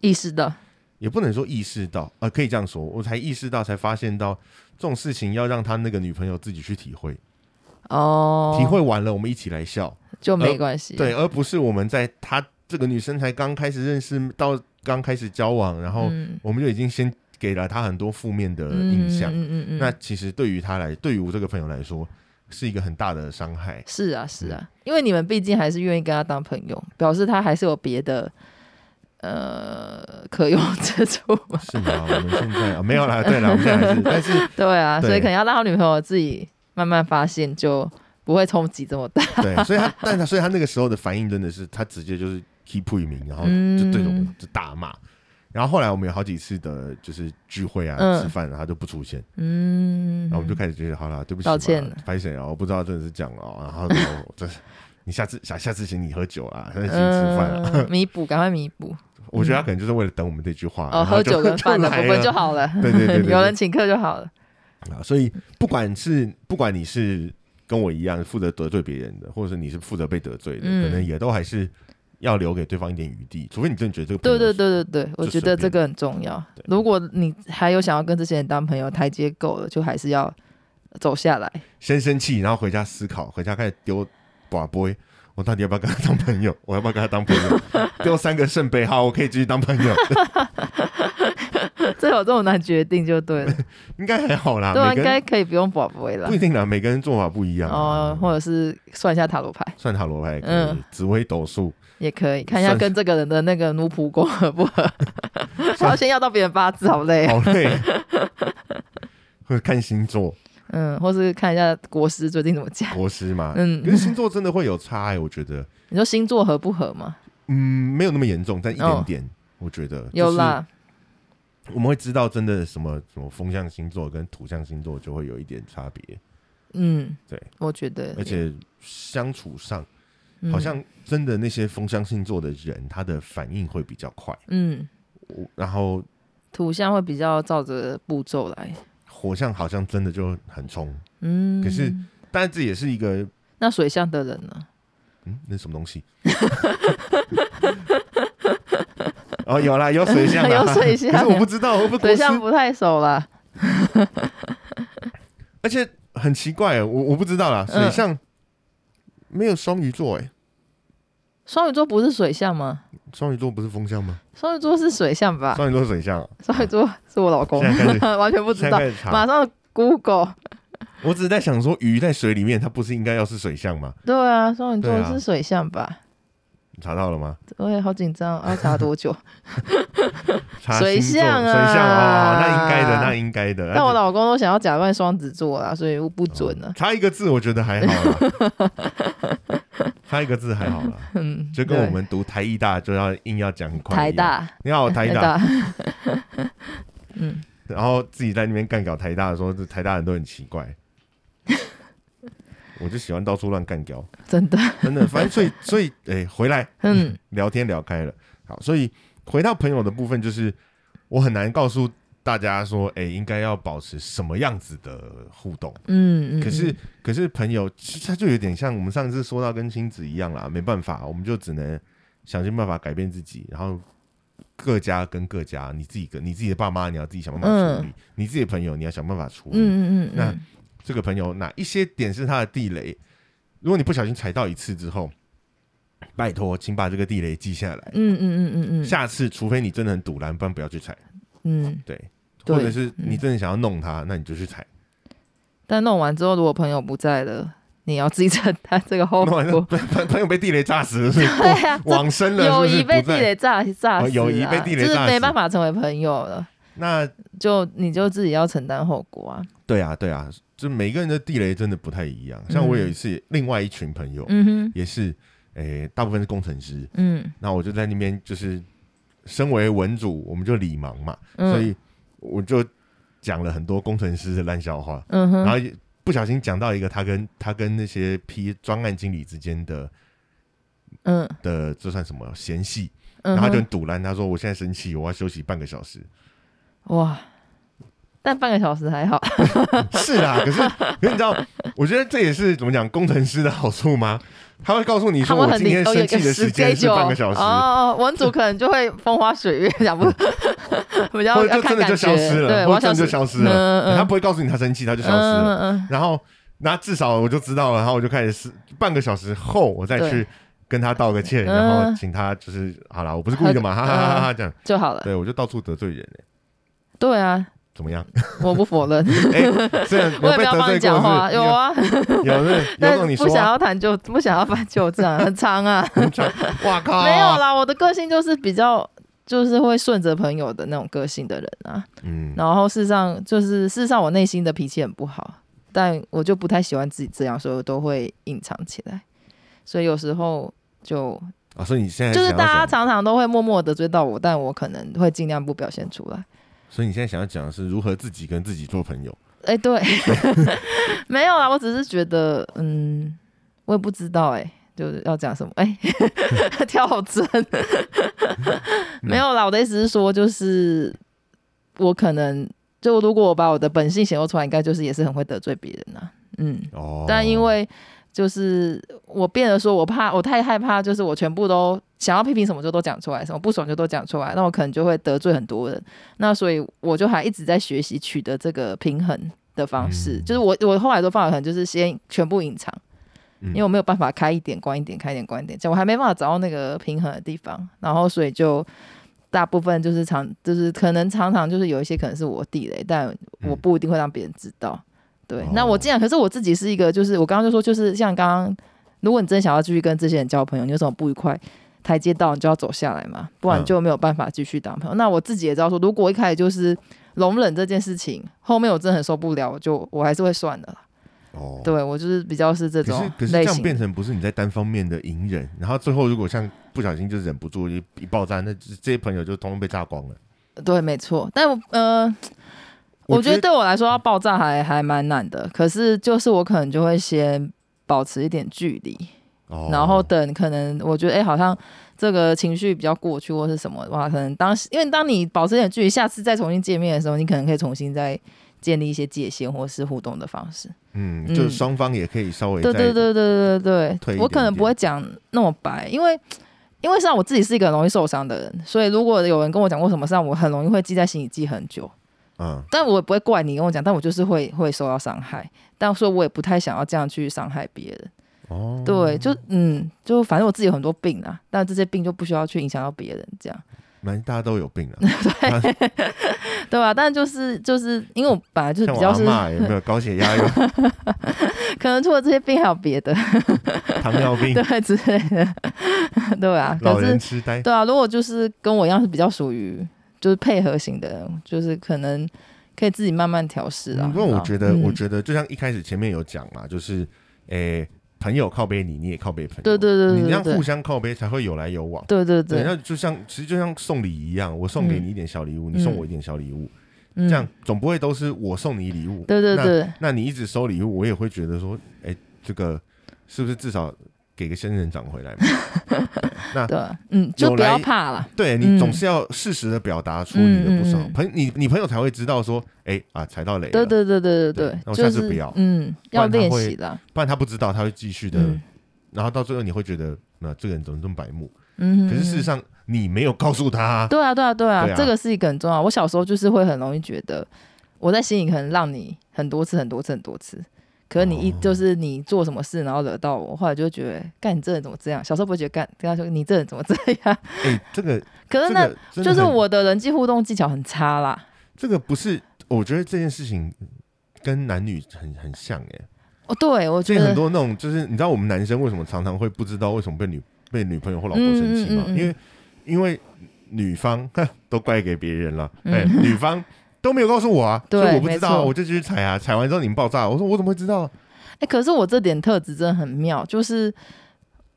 意识到，也不能说意识到，呃，可以这样说，我才意识到，才发现到这种事情要让他那个女朋友自己去体会，哦，体会完了，我们一起来笑，就没关系。对，，而不是我们在他这个女生才刚开始认识到刚开始交往，然后嗯我们就已经先给了她很多负面的印象，嗯嗯嗯，那其实对于她来，对于我这个朋友来说，是一个很大的伤害。是啊是嗯啊，因为你们毕竟还是愿意跟他当朋友，表示他还是有别的呃 (laughs) 可用之处嘛。是吗？我们现在啊没有啦，(laughs) 对了，我们现在还是，但是对啊，对所以可能要让他女朋友自己慢慢发现，就不会冲击这么大。对，所以他，但他，所以他那个时候的反应真的是，他直接就是 keep 一名，然后嗯就对着我们就大骂。然后后来我们有好几次的，就是聚会啊、嗯吃饭啊，他就不出现，嗯，然后我们就开始觉得，好了，对不起嘛，道歉了拍谁啊？我不知道真的是这样哦。然后然后这，你下次下下次请你喝酒啊，下次请你吃饭啊。嗯弥补，赶快弥补。我觉得他可能就是为了等我们这句话，哦，喝酒跟饭的部分就好了。对对对对 (laughs) 对有人请客就好了。啊，所以不管是不管你是跟我一样负责得罪别人的，或者是你是负责被得罪的，嗯可能也都还是要留给对方一点余地，除非你真的觉得这个对对对对对，我觉得这个很重要。如果你还有想要跟这些人当朋友，台阶够了，就还是要走下来。先生气，然后回家思考，回家开始丢把杯。我到底要不要跟他当朋友？(laughs) 我要不要跟他当朋友？(laughs) 丢三个圣杯，好，我可以继续当朋友，(laughs) 这有这种难决定就对了，应该还好啦。对啊，应该可以不用宝贝了不一。定啦，每个人做法不一样啊。哦，或者是算一下塔罗牌算塔罗牌可以嗯，紫微斗数，也可以，看一下跟这个人的那个奴仆宫合不合。(laughs) 还要先要到别人八字，好累。啊。好累。(laughs) 或者看星座，嗯，或是看一下国师最近怎么讲。国师嘛，嗯。可是星座真的会有差哎、我觉得，你说星座合不合吗？嗯，没有那么严重，但一点点，我觉得。有，啦，我们会知道真的什么什么风象星座跟土象星座就会有一点差别，嗯，对，我觉得，而且相处上嗯好像真的那些风象星座的人，他的反应会比较快。嗯然后土象会比较照着步骤来，火象好像真的就很冲，嗯，可是但是这也是一个那水象的人呢？嗯，那什么东西？(laughs) 哦，有啦，有水象啦，(laughs) 有水象可是我不知道，我不水象不太熟啦。(laughs) 而且很奇怪，我我不知道啦，嗯水象没有双鱼座哎，双鱼座不是水象吗？双鱼座不是风象吗？双鱼座是水象吧？双鱼座是水象啊，双鱼座是我老公 (laughs) 完全不知道。马上 Google，我只是在想说，鱼在水里面，它不是应该要是水象吗？对啊，双鱼座是水象吧？你查到了吗？我也好紧张，要查多久？(laughs) 查水象啊水象哦，那应该的，那应该的。但我老公都想要假扮双子座啦，所以我不准了。差一个字，我觉得还好啦。(laughs) 差一个字还好啦，(laughs) 嗯，就跟我们读台艺大就要硬要讲很快。台大，你好，台大，大，嗯，然后自己在那边干搞台大的时候，这台大人都很奇怪。我就喜欢到处乱干掉，(laughs) 真的，真的。反正所以所以，哎、回来嗯聊天聊开了。好，所以回到朋友的部分，就是我很难告诉大家说，哎、应该要保持什么样子的互动。嗯嗯。可是嗯，可是朋友，其实他就有点像我们上次说到跟亲子一样啦，没办法，我们就只能想尽办法改变自己，然后各家跟各家，你自己跟你自己的爸妈，你要自己想办法处理；你自己的朋友，你要想办法处理。嗯嗯嗯，那嗯这个朋友哪一些点是他的地雷？如果你不小心踩到一次之后，拜托，请把这个地雷记下来。嗯嗯嗯嗯嗯，下次，除非你真的很堵然，不然不要去踩。嗯，对，或者是你真的想要弄他，那你就去踩。但弄完之后，如果朋友不在了，你要自己承担这个后果。朋朋 (laughs) 朋友被地雷炸死了，是不是 (laughs) 对啊，这 (laughs) 往生了，友谊？被地雷炸炸死、友谊被地雷炸死就是没办法成为朋友了，那就你就自己要承担后果啊。对啊，对啊，就每个人的地雷真的不太一样。像我有一次，另外一群朋友嗯哼，也是，诶，大部分是工程师，嗯。那我就在那边就是身为文主，我们就理盲嘛，嗯，所以我就讲了很多工程师的烂笑话，嗯哼，然后不小心讲到一个他跟他跟那些批专案经理之间的嗯。的这算什么？嫌隙，嗯。然后他就很，堵拦，他说我现在生气，我要休息半个小时。哇，但半个小时还好，(laughs) 是啊，可是可是你知道，我觉得这也是怎么讲工程师的好处吗？他会告诉你他说我今天生气的时间是半个小时，哦，文组可能就会风花雪月，(laughs) 讲不 (laughs) 比较就真的就消觉，失了，对，或者真的就消消失了。嗯嗯他不会告诉你他生气，他就消失了。然后那至少我就知道了，然后我就开始是半个小时后我再去跟他道个歉，嗯然后请他就是好了，我不是故意的嘛，哈哈哈哈哈这样。就好了。对我就到处得罪人欸对啊，怎么样？我不否认，(laughs) 哎，虽然 (laughs) 我也不要帮你讲话，有啊，(laughs) 有但种你说啊，不想要谈就不想要翻旧账，很长啊。哇靠，没有啦，我的个性就是比较就是会顺着朋友的那种个性的人啊。嗯，然后事实上就是事实上我内心的脾气很不好，但我就不太喜欢自己这样，所以我都会隐藏起来。所以有时候就啊，所以你现在就是大家常常都会默默地得罪到我，但我可能会尽量不表现出来。所以你现在想要讲的是如何自己跟自己做朋友。哎、对，(laughs) 没有啊，我只是觉得，嗯，我也不知道、哎，就是要讲什么，哎、(laughs) 跳针，没有啦，我的意思是说，就是我可能就如果我把我的本性显露出来，应该就是也是很会得罪别人呐、嗯，哦，但因为就是我变得说，我怕我太害怕，就是我全部都想要批评什么就都讲出来，什么不爽就都讲出来，那我可能就会得罪很多人。那所以我就还一直在学习取得这个平衡的方式，嗯就是我我后来的方法可能就是先全部隐藏，嗯因为我没有办法开一点关一点，开一点关一点，这样我还没办法找到那个平衡的地方，然后所以就。大部分就是常，就是可能常常就是有一些可能是我地雷，但我不一定会让别人知道。对，那我这样可是我自己是一个，就是我刚刚就说，就是像刚刚，如果你真的想要继续跟这些人交朋友，你有什么不愉快，台阶到你就要走下来嘛，不然嗯就没有办法继续当朋友。那我自己也知道说，如果一开始就是容忍这件事情，后面我真的很受不了，我就我还是会算的啦。哦，对我就是比较是这种可是可是这。样变成不是你在单方面的隐忍，然后最后如果像不小心就忍不住一一爆炸，那这这些朋友就通通被炸光了。对，没错。但我我觉得对我来说要爆炸还还蛮难的，可是就是我可能就会先保持一点距离。然后等可能我觉得哎，好像这个情绪比较过去或是什么的话，可能当时因为当你保持点距离，下次再重新见面的时候，你可能可以重新再建立一些界限或是互动的方式。嗯，就是双方也可以稍微对对对对对对，我可能不会讲那么白，因为因为像我自己是一个很容易受伤的人，所以如果有人跟我讲过什么事，我很容易会记在心里记很久。嗯，但我也不会怪你跟我讲，但我就是会会受到伤害，但说我也不太想要这样去伤害别人。哦，对，就嗯，就反正我自己有很多病啊，但这些病就不需要去影响到别人，这样。(laughs) 蛮大家都有病啊，(laughs) 对，(laughs) 对吧？但就是就是因为我本来就是比较是有没有高血压有？可能除了这些病还有别的，糖尿病对之类的，对啊，老人痴呆对啊。如果就是跟我一样是比较属于就是配合型的，就是可能可以自己慢慢调试啊。因为我觉得，我觉得就像一开始前面有讲嘛，就是诶。朋友靠背你，你也靠背朋友。对对对你这样互相靠背才会有来有往。对对对，那就像其实就像送礼一样，我送给你一点小礼物，你送我一点小礼物，这样总不会都是我送你礼物。对对对，那你一直收礼物，我也会觉得说，哎，这个是不是至少？给个仙人掌回来嘛？(laughs) 那对，嗯，就不要怕了。对你总是要适时的表达出你的不爽，朋你你朋友才会知道说，哎啊，踩到雷了。对对对对对对，那我下次不要，嗯，要练习的，不然他不知道，他会继续的，然后到最后你会觉得，那这个人怎么这么白目？嗯，可是事实上你没有告诉他。对啊对啊对啊，这个是一个很重要。我小时候就是会很容易觉得，我在心里可能让你很多次很多次很多次。可是你一就是你做什么事，然后惹到我，后来就觉得干你这人怎么这样？小时候不会觉得干，跟他说你这人怎么这样？(laughs) 哎，这个可是那就是我的人际互动技巧很差啦。这个不是，我觉得这件事情跟男女很很像哎。哦，对，我觉得很多那种就是你知道我们男生为什么常常会不知道为什么被女被女朋友或老婆生气吗？因为因为女方 (laughs) 都怪给别人了，哎，女方。都没有告诉我啊，所以我不知道，我就继续踩啊，踩完之后你们爆炸，我说我怎么会知道？哎，可是我这点特质真的很妙，就是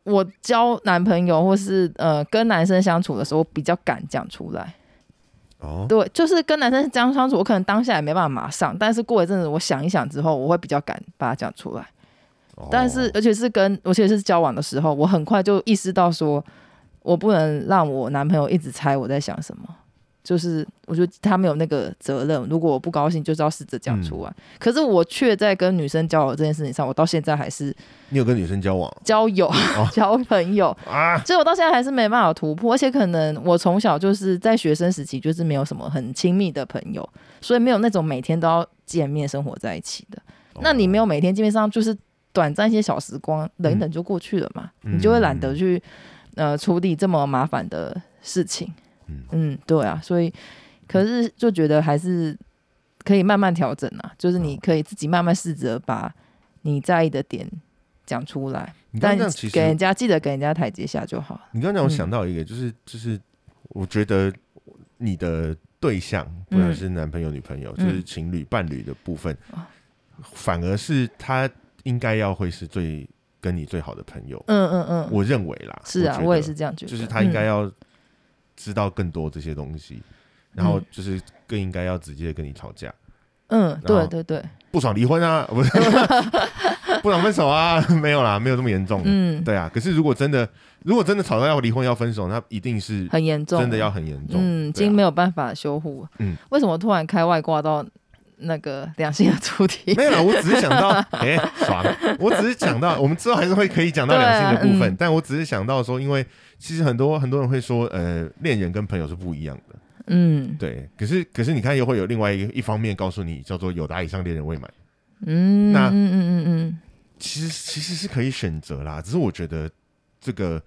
我交男朋友或是呃跟男生相处的时候，比较敢讲出来。哦，对，就是跟男生这样相处，我可能当下也没办法马上，但是过一阵子我想一想之后，我会比较敢把它讲出来。但是而且是跟而且是交往的时候，我很快就意识到说，我不能让我男朋友一直猜我在想什么。就是我觉得他没有那个责任，如果我不高兴，就是要试着讲出来。可是我却在跟女生交往这件事情上，我到现在还是你有跟女生交往、交友、(laughs) 交朋友 (laughs) 啊，所以我到现在还是没办法突破。而且可能我从小就是在学生时期就是没有什么很亲密的朋友，所以没有那种每天都要见面生活在一起的。那你没有每天见面上，就是短暂一些小时光，等一等就过去了嘛，你就会懒得去呃处理这么麻烦的事情。嗯。对啊，所以可是就觉得还是可以慢慢调整啊，就是你可以自己慢慢试着把你在意的点讲出来，但给人家记得给人家台阶下就好。你刚刚让，我想到一个，就是就是我觉得你的对象不管是男朋友、女朋友，就是情侣、伴侣的部分，反而是他应该要会是最跟你最好的朋友。嗯嗯嗯，我认为啦，是啊，我也是这样觉得，就是他应该要。知道更多这些东西，然后就是更应该要直接跟你吵架。嗯，对对对，不爽离婚啊，(laughs) 不是不爽分手啊，(laughs) 没有啦，没有这么严重。嗯，对啊。可是如果真的，如果真的吵到要离婚要分手，那一定是很严重，真的要很严重。嗯，已经没有办法修复。嗯，为什么突然开外挂到那个两性的主题？没有啦，我只是想到，(laughs) 哎，爽。我只是讲到，我们之后还是会可以讲到两性的部分，但我只是想到说，因为。其实很多很多人会说，呃，恋人跟朋友是不一样的。嗯，对。可是可是你看，又会有另外一个一方面告诉你，叫做有达以上恋人未满。嗯，那嗯嗯嗯嗯，其实其实是可以选择啦。只是我觉得这个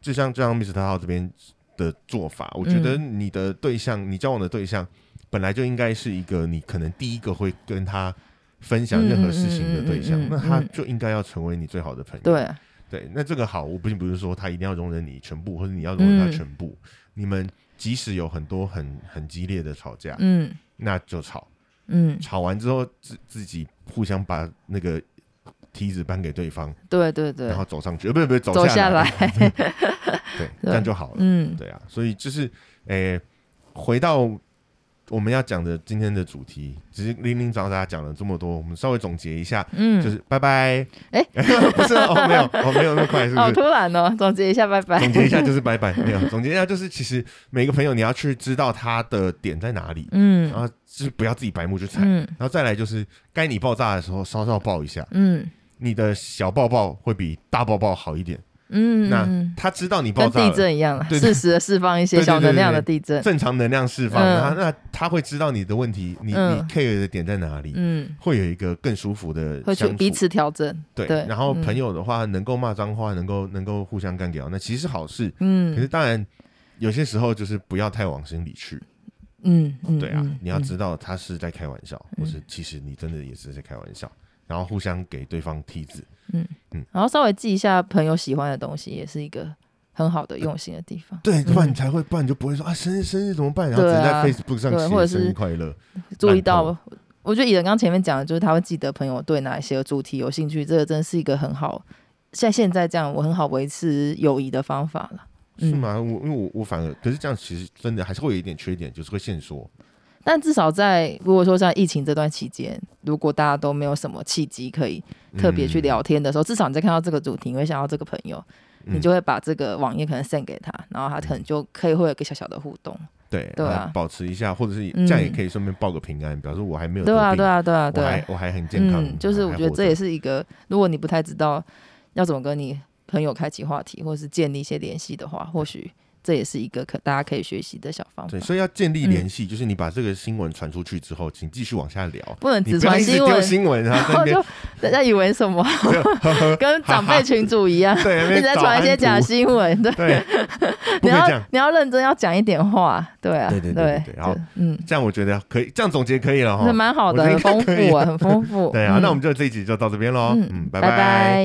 就像就像 Mr. 号这边的做法，我觉得你的对象，你交往的对象本来就应该是一个你可能第一个会跟他分享任何事情的对象，那他就应该要成为你最好的朋友。对。对，那这个好，我并不是说他一定要容忍你全部，或者你要容忍他全部。你们即使有很多很很激烈的吵架，嗯，那就吵，嗯，吵完之后自自己互相把那个梯子搬给对方，对对对，然后走上去，呃不是不是走下来，(laughs) 对，(laughs) 这样就好了，嗯，对啊，所以就是，诶，回到我们要讲的今天的主题，只是零零杂杂讲了这么多，我们稍微总结一下，嗯，就是拜拜。哎 (laughs) 不是哦，没有哦，没有那么快，是不是好是？突然哦，总结一下，拜拜。总结一下就是拜拜，没有总结一下就是，其实每个朋友你要去知道他的点在哪里，嗯然后就是不要自己白目去踩，嗯然后再来就是该你爆炸的时候稍稍爆一下，嗯你的小爆爆会比大爆爆好一点。嗯，那嗯他知道你爆炸了，震一样，适时的释放一些小能量的地震。正常能量释放，嗯。那那他会知道你的问题，你你嗯 care 的点在哪里，嗯，会有一个更舒服的会去彼此调整。对，对然后嗯。朋友的话，能够骂脏话，能够能够互相干掉，那其实是好事。嗯。可嗯是当然，有些时候就是不要太往心里去。嗯嗯，对啊，嗯你要知道他是在开玩笑，或是其实你真的也是在开玩笑，然后互相给对方梯子。嗯嗯然后稍微记一下朋友喜欢的东西，也是一个很好的用心的地方。对，不然嗯你才会，不然你就不会说啊，生日生日怎么办？然后只能在 Facebook 上写生日快乐。(laughs) 注意到烂，我觉得蚁人刚前面讲的就是他会记得朋友对哪一些主题有兴趣，这个真是一个很好，像现在这样我很好维持友谊的方法了。嗯是吗？我因为我我反而，可是这样其实真的还是会有一点缺点，就是会限缩。但至少在如果说在疫情这段期间，如果大家都没有什么契机可以特别去聊天的时候，至少你在看到这个主题，你会想到这个朋友，嗯你就会把这个网页可能 send 给他，然后他可能就可以会有一个小小的互动。对对啊保持一下，或者是嗯这样也可以顺便报个平安，表示我还没有对啊，对啊对啊，对啊，我对啊。还我还很健康。嗯，就是我觉得这也是一个，如果你不太知道要怎么跟你朋友开启话题，或是建立一些联系的话，或许这也是一个可大家可以学习的小方法。对，。所以要建立嗯。联系，就是你把这个新闻传出去之后，请继续往下聊，不能只传新闻，新闻，然然后 (laughs) 就大家以为什么？(laughs) 跟长辈群主一样，(laughs) 对那边一直在传一些假新闻，对，对，你要。你要认真要讲一点话，对啊，对对对对对好就嗯，这样我觉得可以，这样总结可以了哈。这。蛮好的，很丰富啊，很丰富。对啊，嗯。那我们就这一集就到这边喽。嗯拜拜